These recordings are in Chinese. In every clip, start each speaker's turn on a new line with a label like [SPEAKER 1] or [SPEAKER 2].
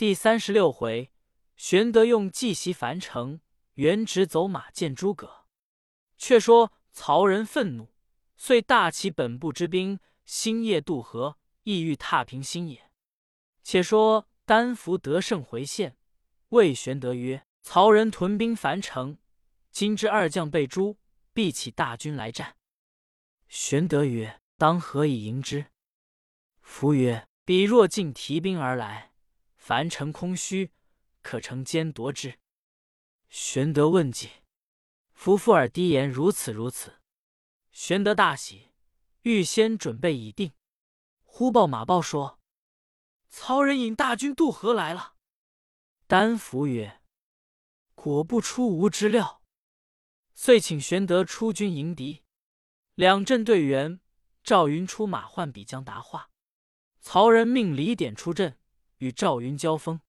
[SPEAKER 1] 第三十六回，玄德用计袭樊城，元直走马见诸葛。却说曹仁愤怒，遂大起本部之兵，星夜渡河，意欲踏平新野。且说丹伏得胜回县，谓玄德曰：“曹仁屯兵樊城，今之二将被诛，必起大军来战。”玄德曰：“当何以迎之？”夫曰：“彼若尽提兵而来，凡城空虚，可乘奸夺之。”玄德问计，夫附耳低言如此如此。玄德大喜，预先准备已定。忽报马报说：“曹仁引大军渡河来了。”丹伏曰：“果不出吾之料。”遂请玄德出军迎敌。两阵对圆，赵云出马换笔将答话。曹仁命李典出阵，与赵云交锋，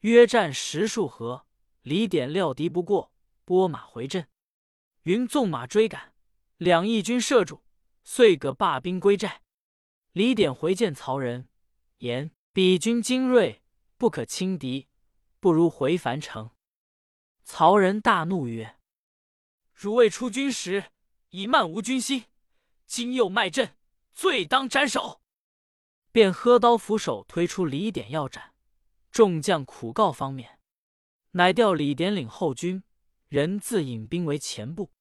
[SPEAKER 1] 约战十数合。李典料敌不过，拨马回阵。云纵马追赶，两翼军射住，遂各罢兵归寨。李典回见曹仁，言彼军精锐，不可轻敌，不如回樊城。曹仁大怒曰：“汝未出军时，已漫无军心，今又卖阵，罪当斩首。”便喝刀斧手推出李典要斩，众将苦告方面，乃调李典领后军，人自引兵为前部。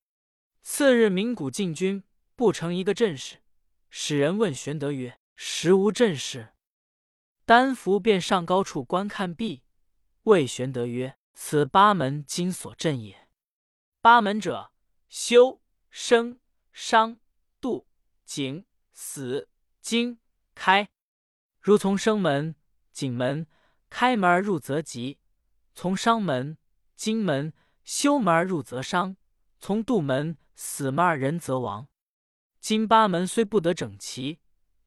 [SPEAKER 1] 次日鸣鼓进军，不成一个阵势。使人问玄德曰：“实无阵势。”丹伏便上高处观看毕，谓玄德曰：“此八门金锁阵也。八门者，修、生、伤、杜、景、死、惊、开。”如从生门、景门、开门而入，则吉；从伤门、金门、休门而入，则伤；从杜门、死门而人则亡。金八门虽不得整齐，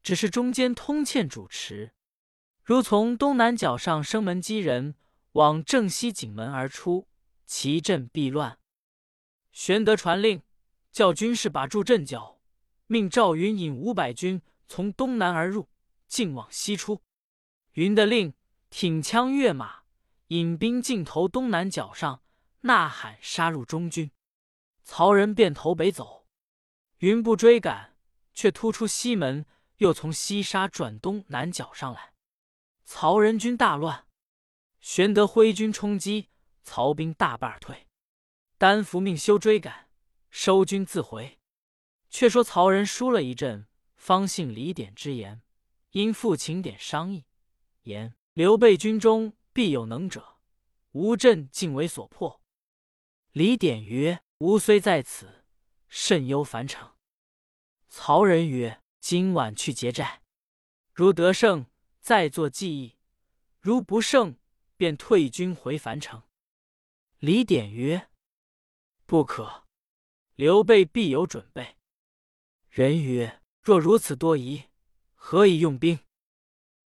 [SPEAKER 1] 只是中间通欠主持。如从东南角上生门击人，往正西景门而出，其阵必乱。玄德传令，叫军士把住阵脚，命赵云引五百军从东南而入。径往西出，云的令挺枪跃马，引兵进投东南角上，呐喊杀入中军。曹仁便投北走，云不追赶，却突出西门，又从西沙转东南角上来。曹仁军大乱，玄德挥军冲击，曹兵大败而退。丹伏命休追赶，收军自回。却说曹仁输了一阵，方信李典之言。因父请典商议，言刘备军中必有能者，吴阵竟为所破。李典曰：“吾虽在此，甚忧樊城。”曹仁曰：“今晚去劫寨，如得胜，再作计议；如不胜，便退军回樊城。”李典曰：“不可，刘备必有准备。”人曰：“若如此多疑。”何以用兵？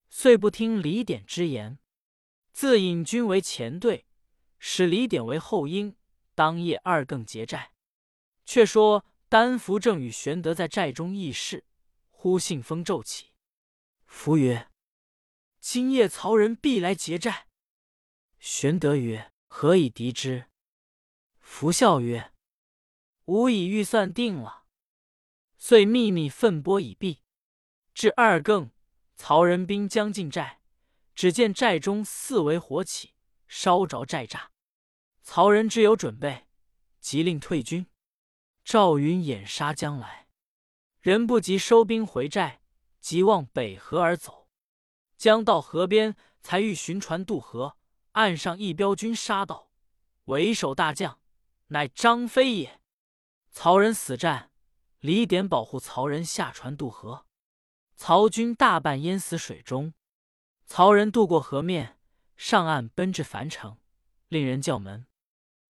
[SPEAKER 1] 遂不听李典之言，自引军为前队，使李典为后应。当夜二更劫寨。却说丹伏正与玄德在寨中议事，忽信风骤起。伏曰：“今夜曹仁必来劫寨。”玄德曰：“何以敌之？”伏笑曰：“吾已预算定了。”遂秘密奋拨已毕。至二更，曹仁兵将进寨，只见寨中四围火起，烧着寨栅。曹仁知有准备，即令退军。赵云掩杀将来，人不及收兵回寨，即往北河而走。将到河边，才欲寻船渡河，岸上一彪军杀到，为首大将乃张飞也。曹仁死战，李典保护曹仁下船渡河。曹军大半淹死水中，曹仁渡过河面，上岸奔至樊城，令人叫门。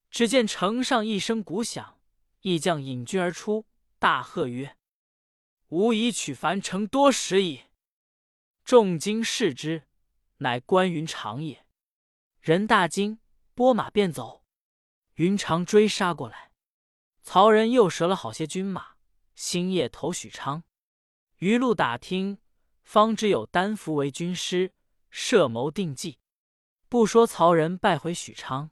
[SPEAKER 1] 只见城上一声鼓响，义将引军而出，大喝曰：“吾已取樊城多时矣！”众惊视之，乃关云长也。人大惊，拨马便走。云长追杀过来，曹仁又折了好些军马，星夜投许昌。余路打听，方知有丹伏为军师，设谋定计。不说曹仁败回许昌，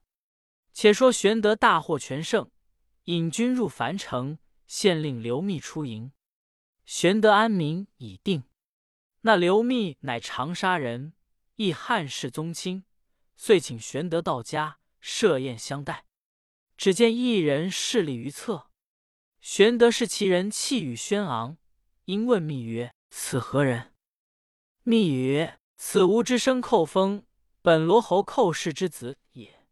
[SPEAKER 1] 且说玄德大获全胜，引军入樊城，县令刘密出营。玄德安民已定。那刘密乃长沙人，亦汉室宗亲，遂请玄德到家设宴相待。只见一人侍立于侧，玄德视其人气宇轩昂，因问密曰：“此何人？”密曰：“此吾之生寇封，本罗侯寇氏之子也。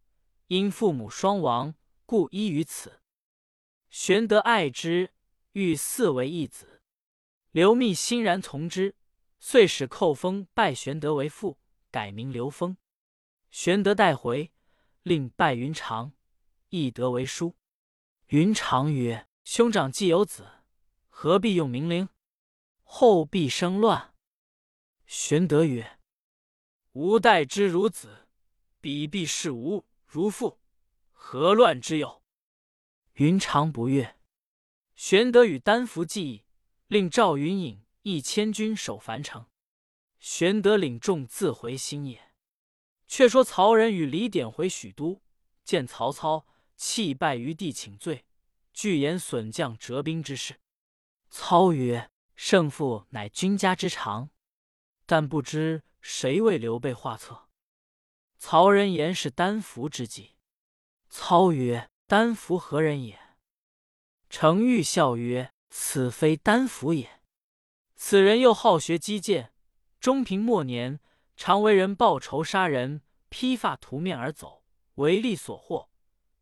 [SPEAKER 1] 因父母双亡，故依于此。”玄德爱之，欲嗣为义子。刘密欣然从之。遂使寇封拜玄德为父，改名刘封。玄德带回，令拜云长，亦得为叔。云长曰：“兄长既有子，何必用名陵？后必生乱。”玄德曰：“吾待之如子，彼必视吾如父，何乱之有？”云长不悦。玄德与丹伏计议，令赵云引。一千军守樊城，玄德领众自回新野。却说曹仁与李典回许都，见曹操，泣拜于地，请罪，具言损将折兵之事。操曰：“胜负乃君家之常，但不知谁为刘备画策。”曹仁言是丹伏之计。操曰：“丹伏何人也？”程昱笑曰：“此非丹伏也。”此人又好学击剑，中平末年，常为人报仇杀人，披发涂面而走，为利所获。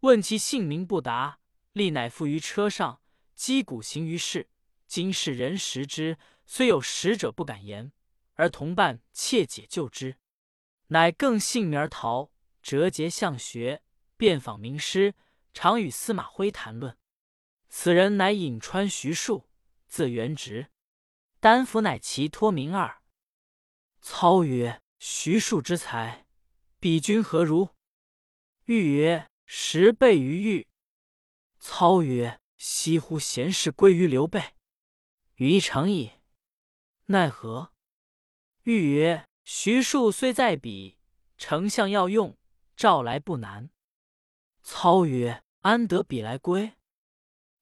[SPEAKER 1] 问其姓名不答，力乃附于车上，击鼓行于市。今世人识之，虽有识者不敢言，而同伴窃解救之，乃更幸而逃，折节向学，遍访名师，常与司马徽谈论。此人乃颍川徐庶，字元直。丹伏乃其托名耳。操曰：“徐庶之才，比君何如？”欲曰：“十倍于玉。”操曰：“惜乎贤士归于刘备，羽一成矣。奈何？”欲曰：“徐庶虽在彼，丞相要用，召来不难。”操曰：“安得比来归？”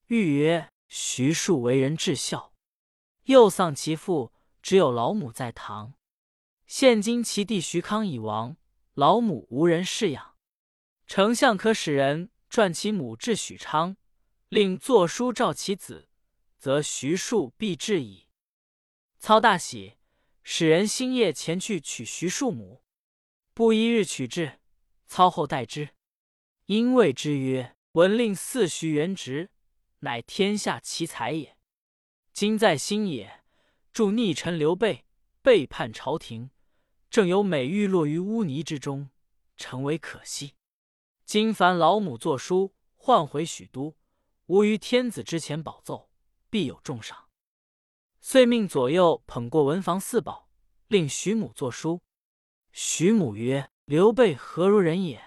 [SPEAKER 1] 欲曰：“徐庶为人至孝。”又丧其父，只有老母在堂。现今其弟徐康已亡，老母无人侍养。丞相可使人传其母至许昌，令作书召其子，则徐庶必至矣。操大喜，使人星夜前去取徐庶母。不一日取至，操后待之，因谓之曰：“闻令四徐元直，乃天下奇才也。”今在新野，助逆臣刘备背叛朝廷，正有美玉落于污泥之中，诚为可惜。今凡老母作书，唤回许都，吾于天子之前保奏，必有重赏。遂命左右捧过文房四宝，令徐母作书。徐母曰：“刘备何如人也？”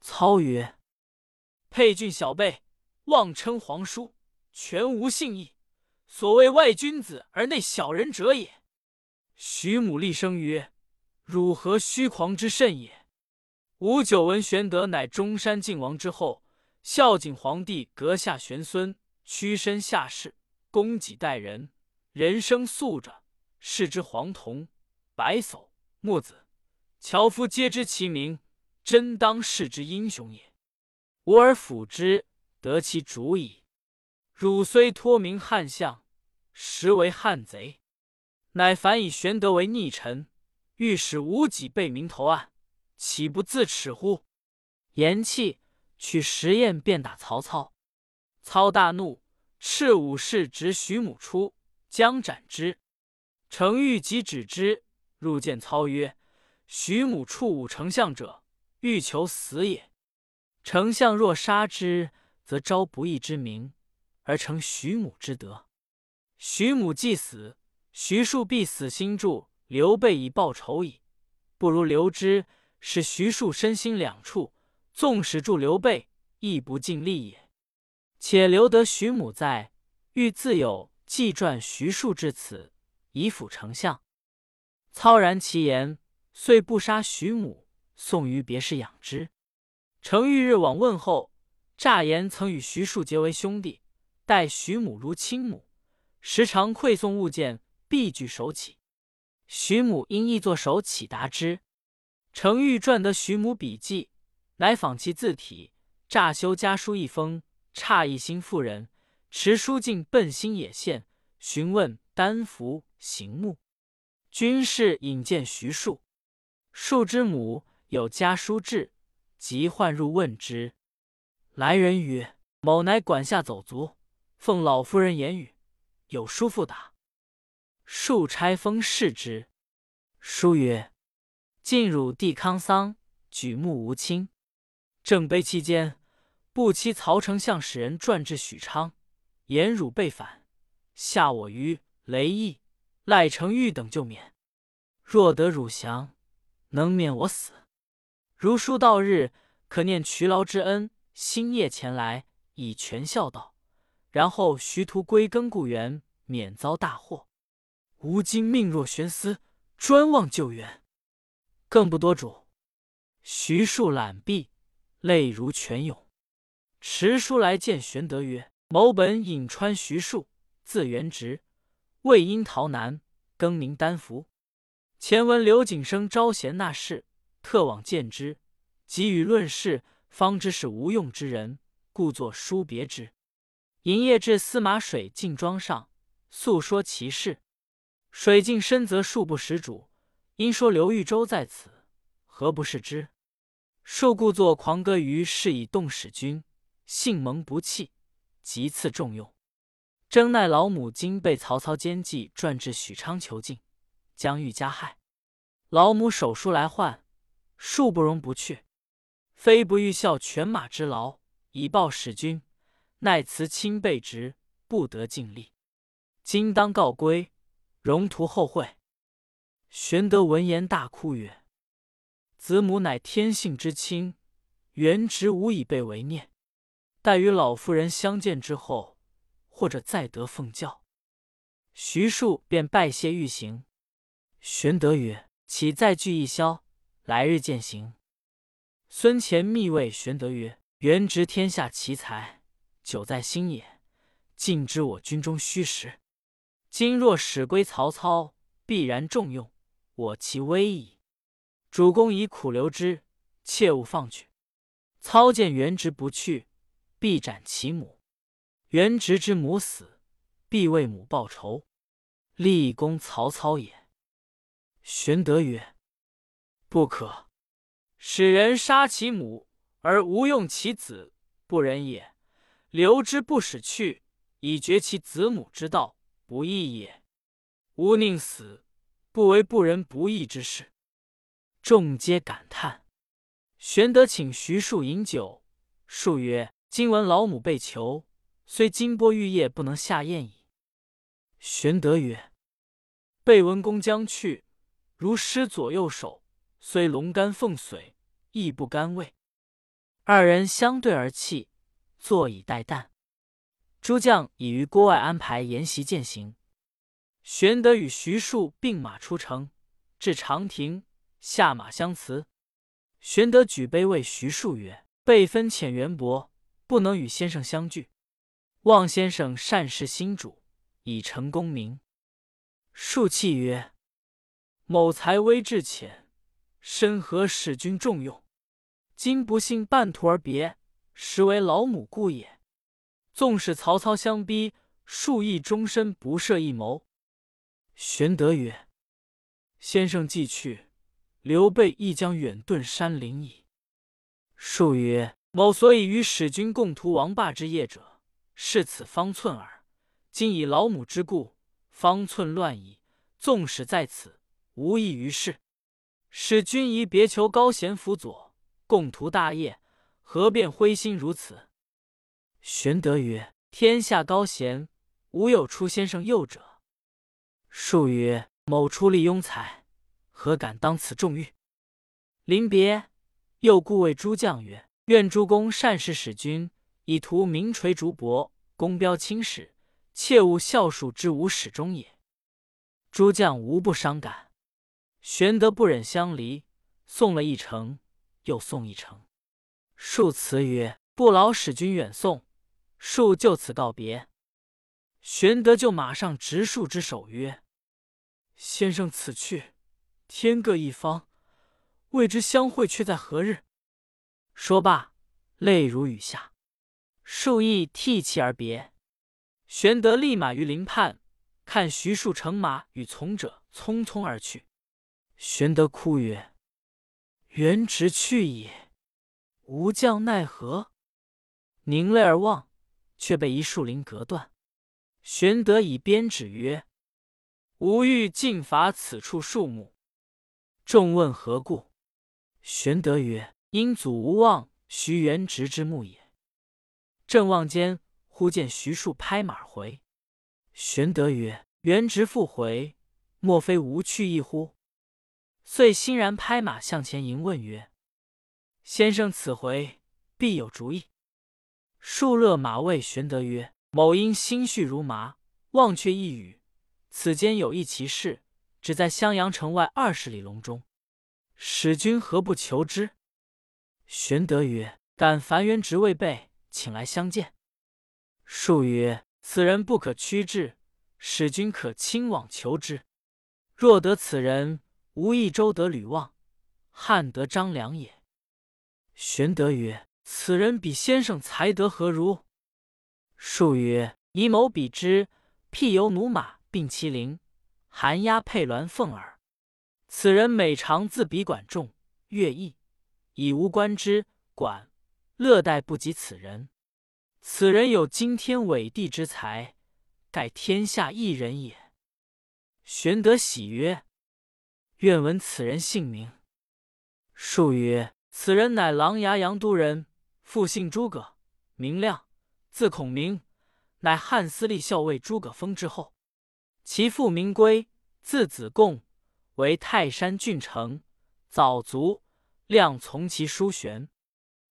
[SPEAKER 1] 操曰：“沛郡小辈，妄称皇叔，全无信义。”所谓外君子而内小人者也。徐母厉声曰：“汝何虚狂之甚也？吾久闻玄德乃中山靖王之后，孝景皇帝阁下玄孙，屈身下士，供给待人，人生素着，视之黄铜、白叟、木子、樵夫皆知其名，真当世之英雄也。吾而辅之，得其主矣。汝虽托名汉相。”实为汉贼，乃反以玄德为逆臣，欲使无己被名投案，岂不自耻乎？言讫，取石砚便打曹操。操大怒，斥武士执徐母出，将斩之。程昱即止之，入见操曰：“徐母触武丞相者，欲求死也。丞相若杀之，则招不义之名，而成徐母之德。”徐母既死，徐庶必死心助刘备以报仇矣。不如留之，使徐庶身心两处，纵使助刘备，亦不尽力也。且留得徐母在，欲自有纪传徐庶至此，以辅丞相。操然其言，遂不杀徐母，送于别室养之。程昱日往问候，诈言曾与徐庶结为兄弟，待徐母如亲母，时常馈送物件，必具手启。徐母因亦作手启答之。程昱撰得徐母笔记，乃仿其字体，诈修家书一封，诧异新妇人，持书进奔新野县，询问丹服行目。军士引见徐庶，庶之母有家书至。即唤入问之，来人曰：“某乃管下走卒，奉老夫人言语，有书复答。”庶差封视之，书曰：“晋汝帝康桑，举目无亲。正悲期间，不期曹丞相使人传至许昌，言汝被反，下我于雷邑，赖成玉等救免。若得汝降，能免我死。”如书到日，可念渠劳之恩，星夜前来以全孝道，然后徐图归根故园，免遭大祸。吾今命若悬丝，专望救援，更不多主。徐庶览毕，泪如泉涌，持书来见玄德曰：“某本颍川徐庶，字元直，魏因逃难，更名丹福。前闻刘景升招贤纳士。”特往见之，即与论事，方知是无用之人，故作书别之。营业至司马水镜庄上，诉说其事。水镜深则数不识主，因说刘豫州在此，何不是之？数故作狂歌于是以动使君，性蒙不弃，即赐重用。征奈老母今被曹操奸计，转至许昌囚禁，将欲加害。老母手书来唤。恕不容不去，非不欲效犬马之劳以报使君，奈辞亲被职，不得尽力。今当告归，容图后会。玄德闻言大哭曰：“子母乃天性之亲，原直无以被为念。待与老夫人相见之后，或者再得奉教。”徐庶便拜谢欲行。玄德曰：“岂再聚一宵？”来日见行。孙乾密谓玄德曰：“元直天下奇才，久在新野，尽知我军中虚实。今若使归曹操，必然重用，我其威矣。主公以苦留之，切勿放去。操见元直不去，必斩其母。元直之母死，必为母报仇，立功曹操也。”玄德曰。不可，使人杀其母而无用其子，不仁也。留之不使去，以绝其子母之道，不义也。吾宁死，不为不仁不义之事。众皆感叹。玄德请徐庶饮酒，庶曰：“今闻老母被囚，虽金波玉液，不能下咽矣。”玄德曰：“备文公将去，如失左右手。”虽龙肝凤髓，亦不甘味。二人相对而泣，坐以待旦。诸将已于郭外安排筵席饯行。玄德与徐庶并马出城，至长亭，下马相辞。玄德举杯为徐庶曰：“辈分浅缘薄，不能与先生相聚。望先生善事新主，以成功名。”庶泣曰：“某才微志浅。”身合使君重用，今不幸半途而别，实为老母故也。纵使曹操相逼，数亦终身不设一谋。玄德曰：“先生既去，刘备亦将远遁山林矣。”数曰：“某所以与使君共图王霸之业者，是此方寸耳。今以老母之故，方寸乱矣。纵使在此，无益于事。”使君宜别求高贤辅佐，共图大业，何便灰心如此？玄德曰：“天下高贤，无有出先生右者。”数曰：“某出力庸才，何敢当此重誉？”临别，又故谓诸将曰：“愿诸公善事使君，以图名垂竹帛，功标青史，切勿效数之无始终也。”诸将无不伤感。玄德不忍相离，送了一程，又送一程。数辞曰：“不劳使君远送。”数就此告别。玄德就马上执树之手曰：“先生此去，天各一方，未知相会却在何日？”说罢，泪如雨下。树亦涕泣而别。玄德立马于林畔，看徐庶乘马与从者匆匆而去。玄德哭曰：“元直去也，吾将奈何？”凝泪而望，却被一树林隔断。玄德以鞭指曰：“吾欲尽伐此处树木。”众问何故？玄德曰：“因祖无忘徐元直之墓也。”正望间，忽见徐庶拍马回。玄德曰：“元直复回，莫非无去意乎？”遂欣然拍马向前迎问曰：“先生此回必有主意？”庶勒马谓玄德曰。某因心绪如麻，忘却一语。此间有一奇事，只在襄阳城外二十里隆中。使君何不求之？玄德曰：“敢樊元直未备，请来相见。”数曰：“此人不可屈至，使君可亲往求之。若得此人，无益周得吕望，汉得张良也。”玄德曰：“此人比先生才德何如？”数曰：“以某比之，辟游驽马并麒麟，寒鸦配鸾凤耳。此人每常自比管仲、乐毅，以无官之管乐待不及此人。此人有惊天伟地之才，盖天下一人也。”玄德喜曰：“愿闻此人姓名。”数曰：“此人乃琅琊阳都人，复姓诸葛，名亮。”字孔明，乃汉司隶校尉诸葛丰之后。其父名归，字子贡，为泰山郡丞。早卒，亮从其叔玄。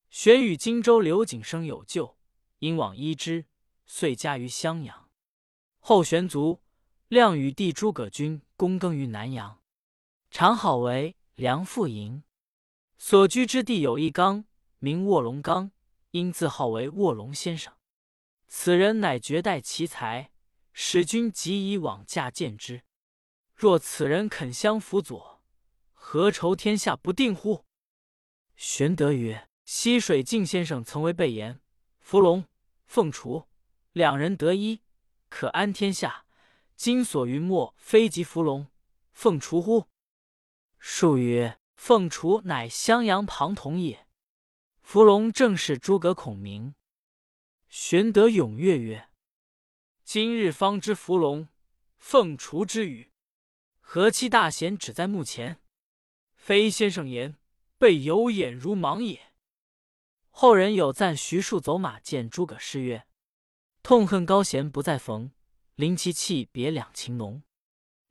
[SPEAKER 1] 玄与荆州刘景生有旧，因往依之，遂家于襄阳。后玄卒，亮与弟诸葛均躬耕于南阳，常好为梁父营。所居之地有一冈，名卧龙冈，因自号为卧龙先生。此人乃绝代奇才，使君急以往驾见之。若此人肯相辅佐，何愁天下不定乎？玄德曰：“溪水镜先生曾为备言，伏龙、凤雏两人得一，可安天下。今所云莫非及伏龙、凤雏乎？”数曰：“凤雏乃襄阳庞统也，伏龙正是诸葛孔明。”玄德踊跃曰：“今日方知伏龙凤雏之语，何其大贤只在目前？非先生言，备有眼如盲也。”后人有赞徐庶走马见诸葛诗曰：“痛恨高贤不再逢，临其气别两情浓。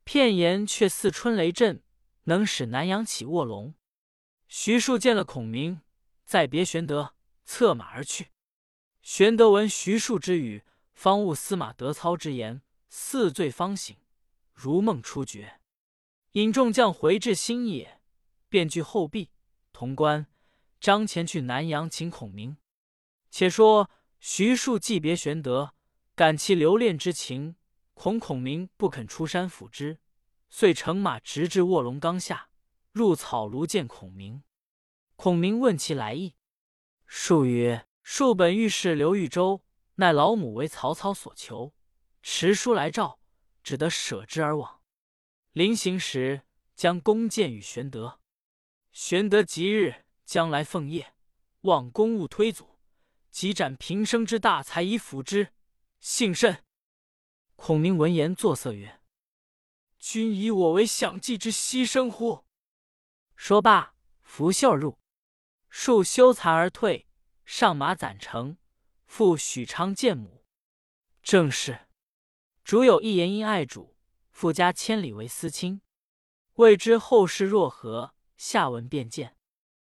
[SPEAKER 1] 片言却似春雷震，能使南阳起卧龙。”徐庶见了孔明，再别玄德，策马而去。玄德闻徐庶之语，方悟司马德操之言，似醉方醒，如梦初觉。引众将回至新野，便据后壁。潼关张前去南阳请孔明。且说徐庶既别玄德，感其留恋之情，恐孔明不肯出山辅之，遂乘马直至卧龙冈下，入草庐见孔明。孔明问其来意，庶曰。庶本欲事刘豫州，奈老母为曹操所求，持书来召，只得舍之而往。临行时，将弓箭与玄德。玄德即日将来奉业，望公务推阻，即斩平生之大才以辅之，幸甚。孔明闻言作色曰：“君以我为享祭之牺牲乎？”说罢，拂袖入。数羞惭而退。上马攒城，赴许昌见母。正是：主有一言因爱主，富家千里为私亲。未知后事若何，下文便见。